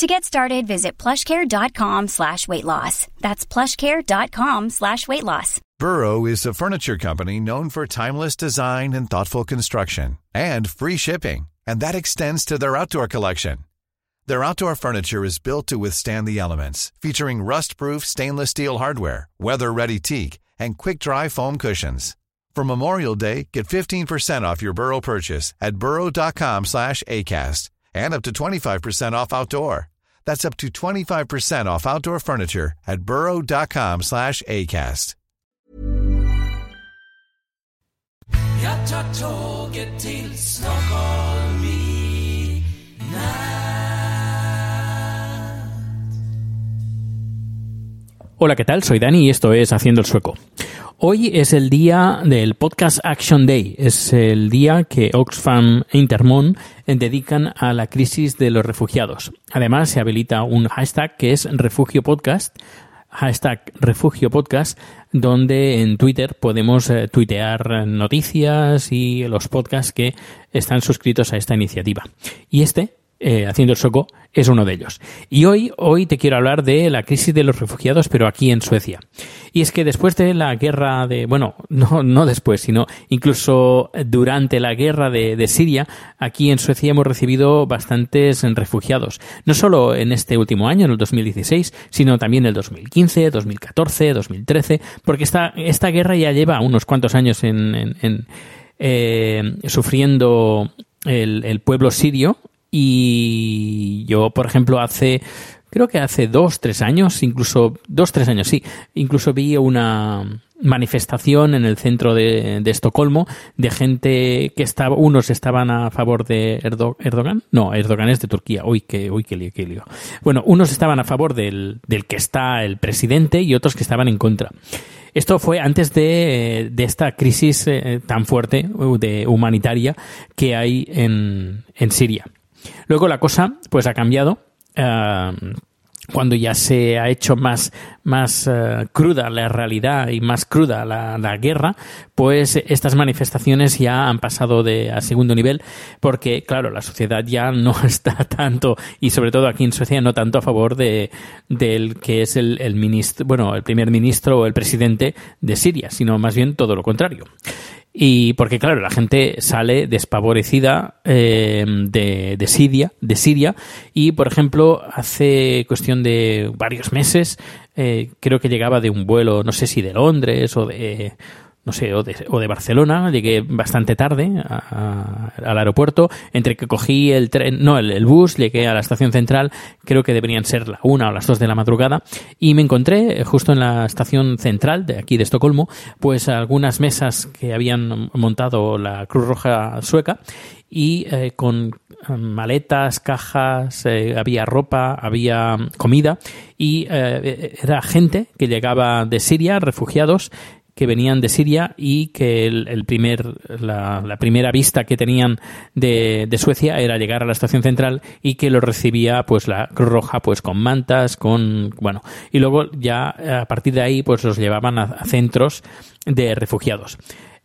To get started, visit plushcare.com slash weight loss. That's plushcare.com slash weight loss. Burrow is a furniture company known for timeless design and thoughtful construction and free shipping. And that extends to their outdoor collection. Their outdoor furniture is built to withstand the elements, featuring rust-proof stainless steel hardware, weather-ready teak, and quick-dry foam cushions. For Memorial Day, get 15% off your Burrow purchase at burrow.com slash ACAST and up to 25% off outdoor. That's up to 25% off outdoor furniture at burrow.com slash ACAST. Jag tar tåget till Stockholm i natt. Hola, ¿qué tal? Soy Dani y esto es Haciendo el Sueco. Hoy es el día del Podcast Action Day. Es el día que Oxfam e Intermon dedican a la crisis de los refugiados. Además, se habilita un hashtag que es Refugio Podcast, hashtag Refugio Podcast, donde en Twitter podemos eh, tuitear noticias y los podcasts que están suscritos a esta iniciativa. Y este eh, haciendo el soco, es uno de ellos. Y hoy, hoy te quiero hablar de la crisis de los refugiados, pero aquí en Suecia. Y es que después de la guerra de, bueno, no, no después, sino incluso durante la guerra de, de Siria, aquí en Suecia hemos recibido bastantes refugiados. No solo en este último año, en el 2016, sino también en el 2015, 2014, 2013, porque esta, esta guerra ya lleva unos cuantos años en, en, en eh, sufriendo el, el pueblo sirio y yo, por ejemplo, hace, creo que hace dos, tres años, incluso, dos, tres años, sí, incluso vi una manifestación en el centro de, de Estocolmo de gente que estaba, unos estaban a favor de Erdo, Erdogan, no, Erdogan es de Turquía, uy, que, uy, qué lío, qué lío. Bueno, unos estaban a favor del, del que está el presidente y otros que estaban en contra. Esto fue antes de, de esta crisis eh, tan fuerte de humanitaria que hay en, en Siria. Luego la cosa pues ha cambiado. Uh, cuando ya se ha hecho más, más uh, cruda la realidad y más cruda la, la, guerra, pues estas manifestaciones ya han pasado de, a segundo nivel, porque claro, la sociedad ya no está tanto, y sobre todo aquí en Suecia, no tanto a favor de del que es el, el ministro, bueno, el primer ministro o el presidente de Siria, sino más bien todo lo contrario. Y porque, claro, la gente sale despavorecida eh, de, de, Siria, de Siria. Y, por ejemplo, hace cuestión de varios meses, eh, creo que llegaba de un vuelo, no sé si de Londres o de no sé, o de, o de, Barcelona, llegué bastante tarde al aeropuerto, entre que cogí el tren, no, el, bus, llegué a la estación central, creo que deberían ser la una o las dos de la madrugada, y me encontré justo en la estación central de aquí de Estocolmo, pues algunas mesas que habían montado la Cruz Roja sueca, y eh, con maletas, cajas, eh, había ropa, había comida y eh, era gente que llegaba de Siria, refugiados, que venían de Siria y que el, primer, la, primera vista que tenían de, de, Suecia era llegar a la estación central y que lo recibía pues la Cruz Roja pues con mantas, con bueno y luego ya a partir de ahí pues los llevaban a, centros de refugiados.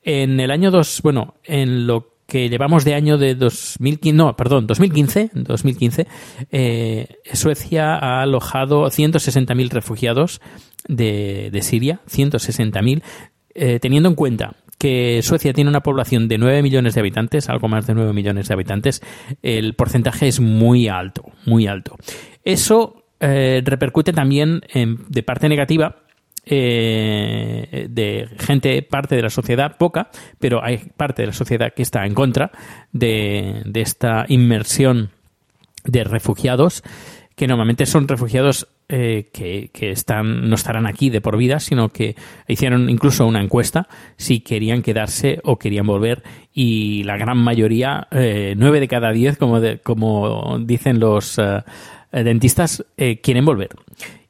En el año 2, bueno, en lo que llevamos de año de 2015, no, perdón, 2015, 2015 eh, Suecia ha alojado 160.000 refugiados de, de Siria, 160.000, eh, teniendo en cuenta que Suecia tiene una población de 9 millones de habitantes, algo más de 9 millones de habitantes, el porcentaje es muy alto, muy alto. Eso eh, repercute también de parte negativa eh, de gente, parte de la sociedad, poca, pero hay parte de la sociedad que está en contra de, esta inmersión de refugiados que normalmente son refugiados eh, que, están, no estarán aquí de por vida, sino que hicieron incluso una encuesta si querían quedarse o querían volver y la gran mayoría, eh, nueve de cada diez, como, de, como dicen los uh, dentistas, eh, quieren volver.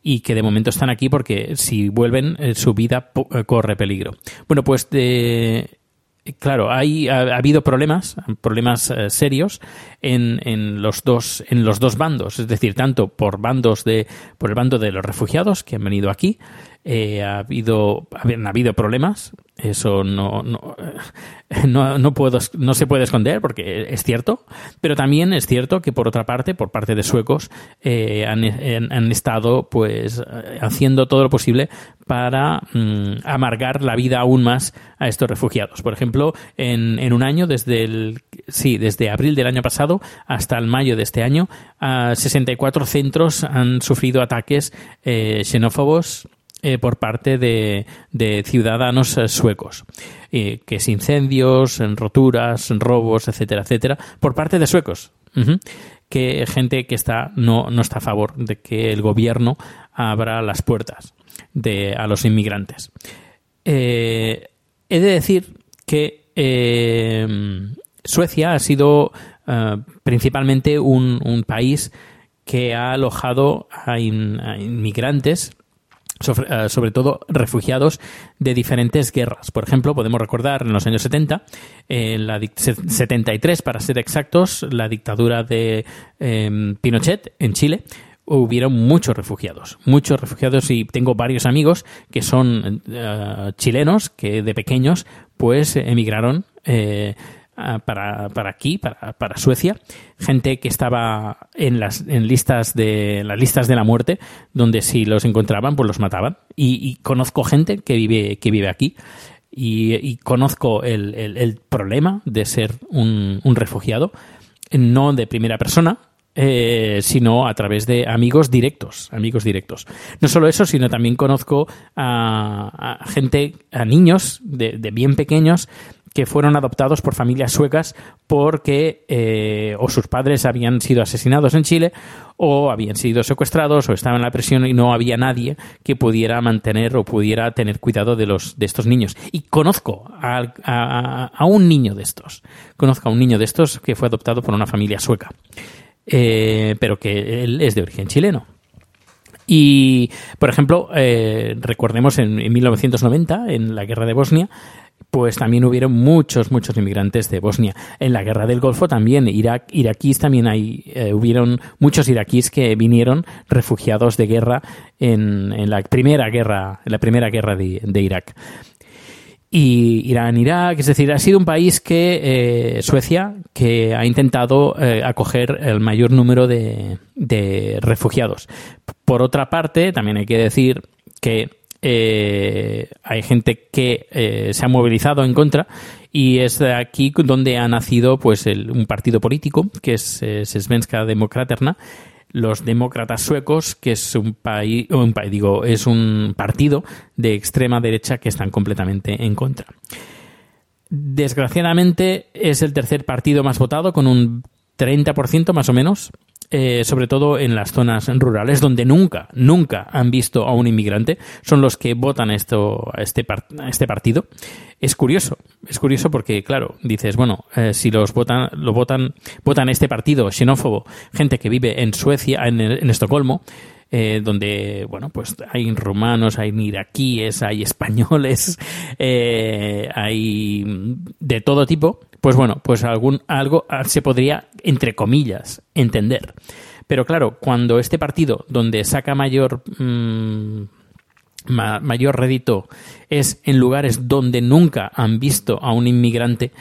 Y que de momento están aquí porque si vuelven eh, su vida eh, corre peligro. Bueno, pues de, Claro, hay, ha, ha habido problemas, problemas eh, serios en, en los dos, en los dos bandos, es decir, tanto por bandos de, por el bando de los refugiados que han venido aquí, ha habido, han habido problemas, eso no, no, eh, no, no puedo, no se puede esconder porque es cierto, pero también es cierto que por otra parte, por parte de suecos, eh, han, han- estado pues eh, haciendo todo lo posible para mm, amargar la vida aún más a estos refugiados. Por ejemplo, en, en un año, desde el sí, desde abril del año pasado hasta el mayo de este año, a 64 centros han sufrido ataques xenófobos eh, por parte de, ciudadanos eh, suecos. Que es incendios, en roturas, robos, etcétera, etcétera, por parte de suecos. Que gente que está no, no está a favor de que el gobierno abra las puertas de, a los inmigrantes. Eh, he de decir que eh, Suecia ha sido principalmente un, país que ha alojado a inmigrantes sobre, eh, sobre todo refugiados de diferentes guerras. Por ejemplo, podemos recordar en los años 70, en la dic- se- 73 para ser exactos, la dictadura de eh, Pinochet en Chile, hubieron muchos refugiados, muchos refugiados y tengo varios amigos que son eh, chilenos que de pequeños pues emigraron eh, para, para aquí, para, para Suecia, gente que estaba en las en listas de las listas de la muerte, donde si los encontraban, pues los mataban. Y, conozco gente que vive, que vive aquí. Y, conozco el, el- el problema de ser un, un refugiado, no de primera persona, eh, sino a través de amigos directos, amigos directos. No solo eso, sino también conozco a, a gente, a niños de, de bien pequeños que fueron adoptados por familias suecas porque eh, o sus padres habían sido asesinados en Chile o habían sido secuestrados o estaban en la prisión y no había nadie que pudiera mantener o pudiera tener cuidado de los de estos niños. Y conozco a, un niño de estos. Conozco a un niño de estos que fue adoptado por una familia sueca, eh, pero que él es de origen chileno. Y, por ejemplo, eh, recordemos en, en 1990, en la guerra de Bosnia, pues también hubieron muchos, muchos inmigrantes de Bosnia. En la guerra del Golfo también, Irak, iraquíes también hay, eh, hubieron muchos iraquíes que vinieron refugiados de guerra en, en la primera guerra, en la primera guerra de, de Irak y Irán, Irak, es decir, ha sido un país que, eh, Suecia, que ha intentado eh, acoger el mayor número de, de refugiados. Por otra parte, también hay que decir que eh, hay gente que eh, se ha movilizado en contra y es de aquí donde ha nacido pues un partido político que es eh, Svenska Demokraterna los demócratas suecos, que es un país, un país, digo, es un partido de extrema derecha que están completamente en contra. Desgraciadamente es el tercer partido más votado con un 30% más o menos, eh, sobre todo en las zonas rurales donde nunca, nunca han visto a un inmigrante, son los que votan esto, a este, este partido. Es curioso, es curioso porque, claro, dices, bueno, eh, si los votan, lo votan, votan este partido xenófobo, gente que vive en Suecia, en Estocolmo, eh, donde, bueno, pues hay rumanos, hay iraquíes, hay españoles, eh, hay de todo tipo, pues bueno, pues algún, algo ah, se podría, entre comillas, entender. Pero claro, cuando este partido, donde saca mayor mm, ma- mayor rédito es en lugares donde nunca han visto a un inmigrante,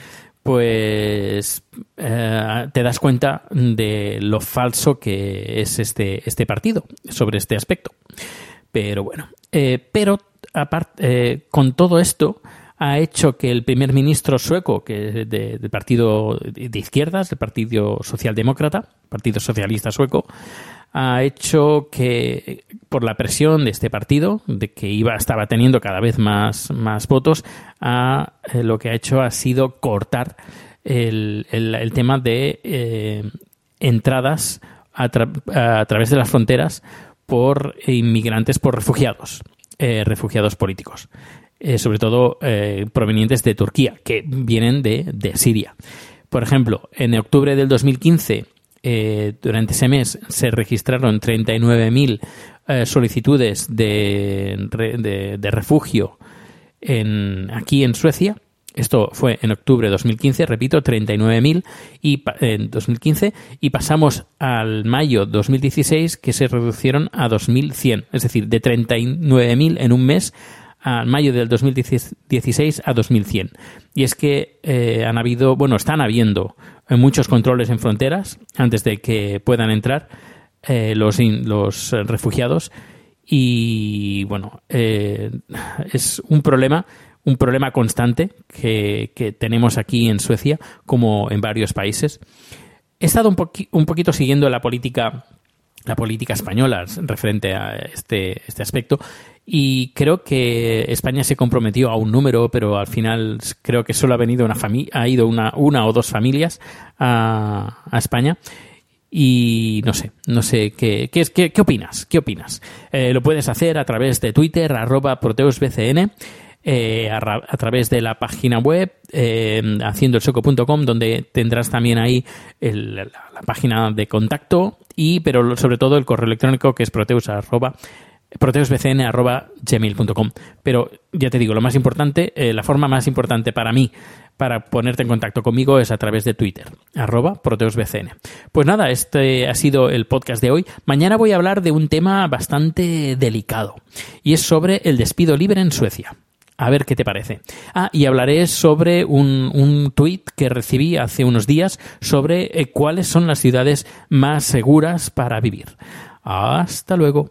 pues eh, te das cuenta de lo falso que es este, este partido sobre este aspecto. Pero bueno, eh, pero aparte, con todo esto ha hecho que el primer ministro sueco, que del partido de izquierdas, el Partido Socialdemócrata, Partido Socialista Sueco, ha hecho que por la presión de este partido, de que iba estaba teniendo cada vez más, más votos, ha- eh, lo que ha hecho ha sido cortar el, el- tema de eh, entradas a, tra- a través de las fronteras por inmigrantes, por refugiados, eh, refugiados políticos, sobre todo provenientes de Turquía, que vienen de, de Siria. Por ejemplo, en octubre del 2015, eh, durante ese mes, se registraron 39.000 eh, solicitudes de, de, de refugio en, aquí en Suecia. Esto fue en octubre de 2015, repito, 39.000 y en 2015 y pasamos al mayo 2016 que se reducieron a 2.100, es decir, de 39.000 en un mes al mayo del 2016 a 2100. Y es que eh, han habido, bueno, están habiendo muchos controles en fronteras antes de que puedan entrar eh, los, los refugiados y bueno, es un problema un problema constante que, tenemos aquí en Suecia, como en varios países. He estado un, un poquito siguiendo la política la política española referente a este, este aspecto y creo que España se comprometió a un número, pero al final creo que solo ha venido una familia, ha ido una, o dos familias a, España y no sé, no sé qué, qué, qué, qué opinas, qué opinas. Eh, lo puedes hacer a través de Twitter arroba proteusbcn eh, a, través de la página web eh, haciendoelsoco.com donde tendrás también ahí la, página de contacto y pero sobre todo el correo electrónico que es proteus proteusbcn.gmail.com Pero ya te digo, lo más importante, eh, la forma más importante para mí para ponerte en contacto conmigo es a través de Twitter, arroba. Pues nada, este ha sido el podcast de hoy. Mañana voy a hablar de un tema bastante delicado y es sobre el despido libre en Suecia. A ver qué te parece. Ah, y hablaré sobre un, un tuit que recibí hace unos días sobre eh, cuáles son las ciudades más seguras para vivir. Hasta luego.